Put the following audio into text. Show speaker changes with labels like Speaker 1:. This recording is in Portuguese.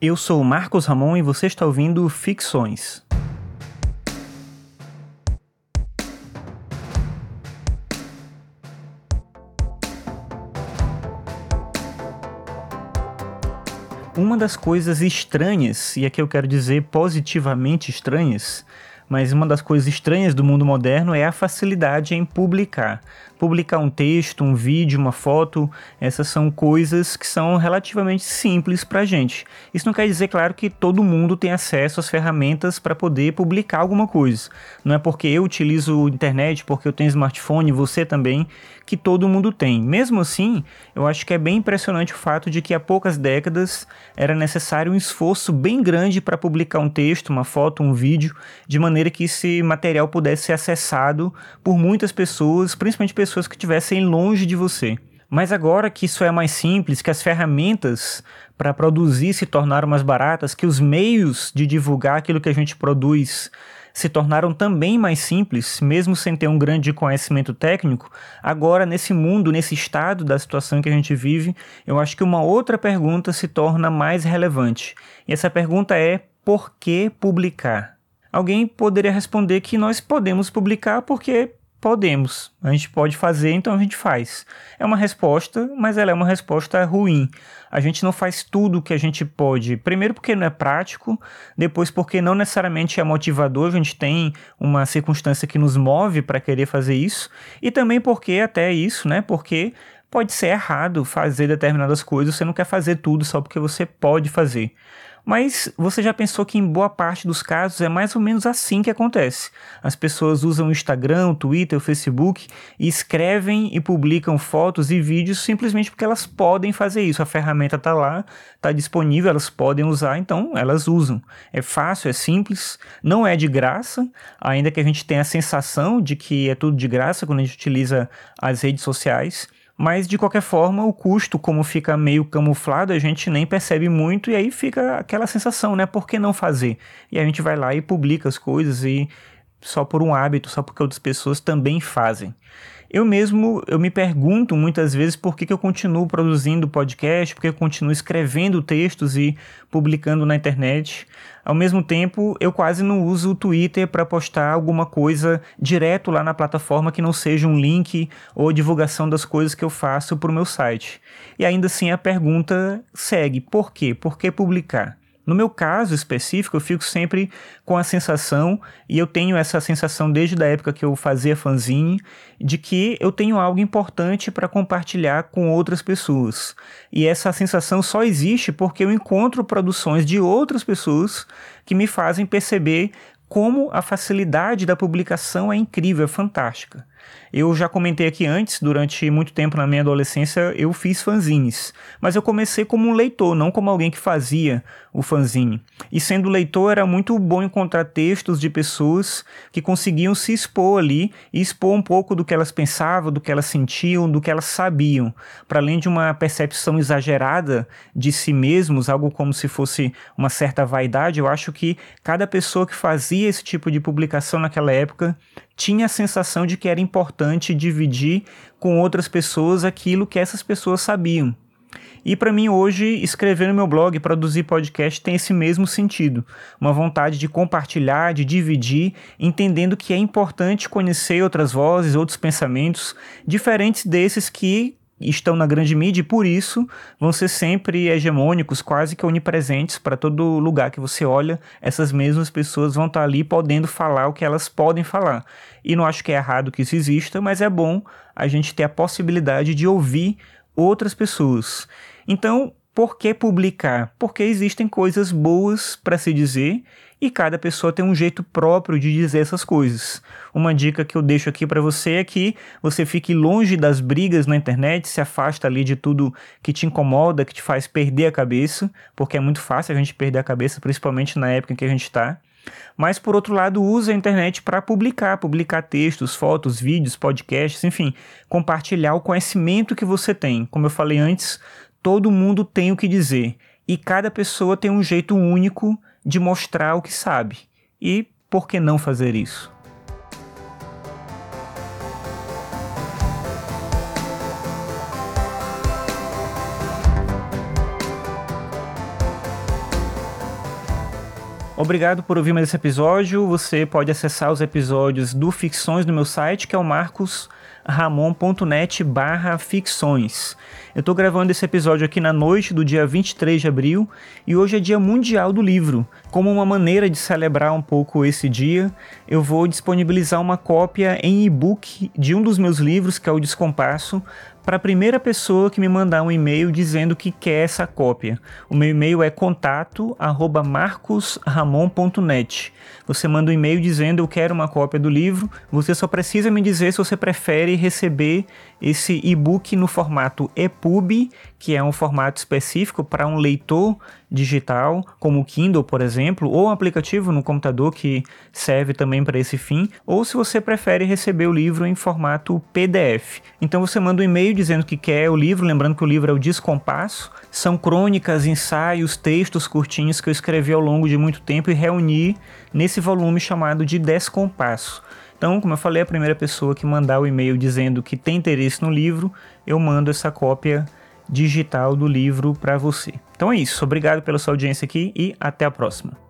Speaker 1: Eu sou Marcos Ramon e você está ouvindo Ficções. Uma das coisas estranhas, e aqui eu quero dizer positivamente estranhas, mas uma das coisas estranhas do mundo moderno é a facilidade em publicar publicar um texto, um vídeo, uma foto, essas são coisas que são relativamente simples para a gente. Isso não quer dizer, claro, que todo mundo tem acesso às ferramentas para poder publicar alguma coisa. Não é porque eu utilizo internet, porque eu tenho smartphone, você também, que todo mundo tem. Mesmo assim, eu acho que é bem impressionante o fato de que há poucas décadas era necessário um esforço bem grande para publicar um texto, uma foto, um vídeo, de maneira que esse material pudesse ser acessado por muitas pessoas, principalmente pessoas pessoas que estivessem longe de você. Mas agora que isso é mais simples, que as ferramentas para produzir se tornaram mais baratas, que os meios de divulgar aquilo que a gente produz se tornaram também mais simples, mesmo sem ter um grande conhecimento técnico, agora nesse mundo, nesse estado da situação que a gente vive, eu acho que uma outra pergunta se torna mais relevante. E essa pergunta é: por que publicar? Alguém poderia responder que nós podemos publicar porque Podemos. A gente pode fazer, então a gente faz. É uma resposta, mas ela é uma resposta ruim. A gente não faz tudo o que a gente pode. Primeiro, porque não é prático. Depois, porque não necessariamente é motivador. A gente tem uma circunstância que nos move para querer fazer isso. E também porque, até isso, né? Porque pode ser errado fazer determinadas coisas. Você não quer fazer tudo só porque você pode fazer. Mas você já pensou que em boa parte dos casos é mais ou menos assim que acontece. As pessoas usam o Instagram, o Twitter, o Facebook e escrevem e publicam fotos e vídeos simplesmente porque elas podem fazer isso. A ferramenta está lá, está disponível, elas podem usar, então elas usam. É fácil, é simples, não é de graça, ainda que a gente tenha a sensação de que é tudo de graça quando a gente utiliza as redes sociais. Mas de qualquer forma, o custo, como fica meio camuflado, a gente nem percebe muito e aí fica aquela sensação, né? Por que não fazer? E a gente vai lá e publica as coisas e só por um hábito, só porque outras pessoas também fazem. Eu mesmo, eu me pergunto muitas vezes por que, que eu continuo produzindo podcast, por que eu continuo escrevendo textos e publicando na internet. Ao mesmo tempo, eu quase não uso o Twitter para postar alguma coisa direto lá na plataforma que não seja um link ou divulgação das coisas que eu faço para o meu site. E ainda assim a pergunta segue: por quê? Por que publicar? No meu caso específico, eu fico sempre com a sensação, e eu tenho essa sensação desde a época que eu fazia fanzine, de que eu tenho algo importante para compartilhar com outras pessoas. E essa sensação só existe porque eu encontro produções de outras pessoas que me fazem perceber como a facilidade da publicação é incrível, é fantástica. Eu já comentei aqui antes, durante muito tempo na minha adolescência, eu fiz fanzines. Mas eu comecei como um leitor, não como alguém que fazia o fanzine. E sendo leitor, era muito bom encontrar textos de pessoas que conseguiam se expor ali e expor um pouco do que elas pensavam, do que elas sentiam, do que elas sabiam. Para além de uma percepção exagerada de si mesmos, algo como se fosse uma certa vaidade, eu acho que cada pessoa que fazia esse tipo de publicação naquela época tinha a sensação de que era importante dividir com outras pessoas aquilo que essas pessoas sabiam. E para mim hoje escrever no meu blog, produzir podcast tem esse mesmo sentido, uma vontade de compartilhar, de dividir, entendendo que é importante conhecer outras vozes, outros pensamentos diferentes desses que estão na grande mídia e por isso vão ser sempre hegemônicos, quase que onipresentes para todo lugar que você olha, essas mesmas pessoas vão estar ali podendo falar o que elas podem falar. E não acho que é errado que isso exista, mas é bom a gente ter a possibilidade de ouvir outras pessoas. Então, por que publicar? Porque existem coisas boas para se dizer e cada pessoa tem um jeito próprio de dizer essas coisas. Uma dica que eu deixo aqui para você é que você fique longe das brigas na internet, se afasta ali de tudo que te incomoda, que te faz perder a cabeça, porque é muito fácil a gente perder a cabeça, principalmente na época em que a gente está. Mas por outro lado, use a internet para publicar, publicar textos, fotos, vídeos, podcasts, enfim, compartilhar o conhecimento que você tem. Como eu falei antes, todo mundo tem o que dizer e cada pessoa tem um jeito único de mostrar o que sabe. E por que não fazer isso? Obrigado por ouvir mais esse episódio. Você pode acessar os episódios do Ficções no meu site, que é o marcosramon.net barra ficções. Eu estou gravando esse episódio aqui na noite do dia 23 de abril e hoje é dia mundial do livro. Como uma maneira de celebrar um pouco esse dia, eu vou disponibilizar uma cópia em e-book de um dos meus livros, que é o Descompasso, para a primeira pessoa que me mandar um e-mail dizendo que quer essa cópia. O meu e-mail é contato@marcosramon.net. Você manda um e-mail dizendo eu quero uma cópia do livro. Você só precisa me dizer se você prefere receber esse e-book no formato EPUB, que é um formato específico para um leitor digital, como o Kindle, por exemplo, ou um aplicativo no computador que serve também para esse fim, ou se você prefere receber o livro em formato PDF. Então você manda um e-mail dizendo que quer o livro, lembrando que o livro é o Descompasso, são crônicas, ensaios, textos curtinhos que eu escrevi ao longo de muito tempo e reuni nesse volume chamado de Descompasso. Então, como eu falei, a primeira pessoa que mandar o e-mail dizendo que tem interesse no livro, eu mando essa cópia digital do livro para você. Então é isso. Obrigado pela sua audiência aqui e até a próxima.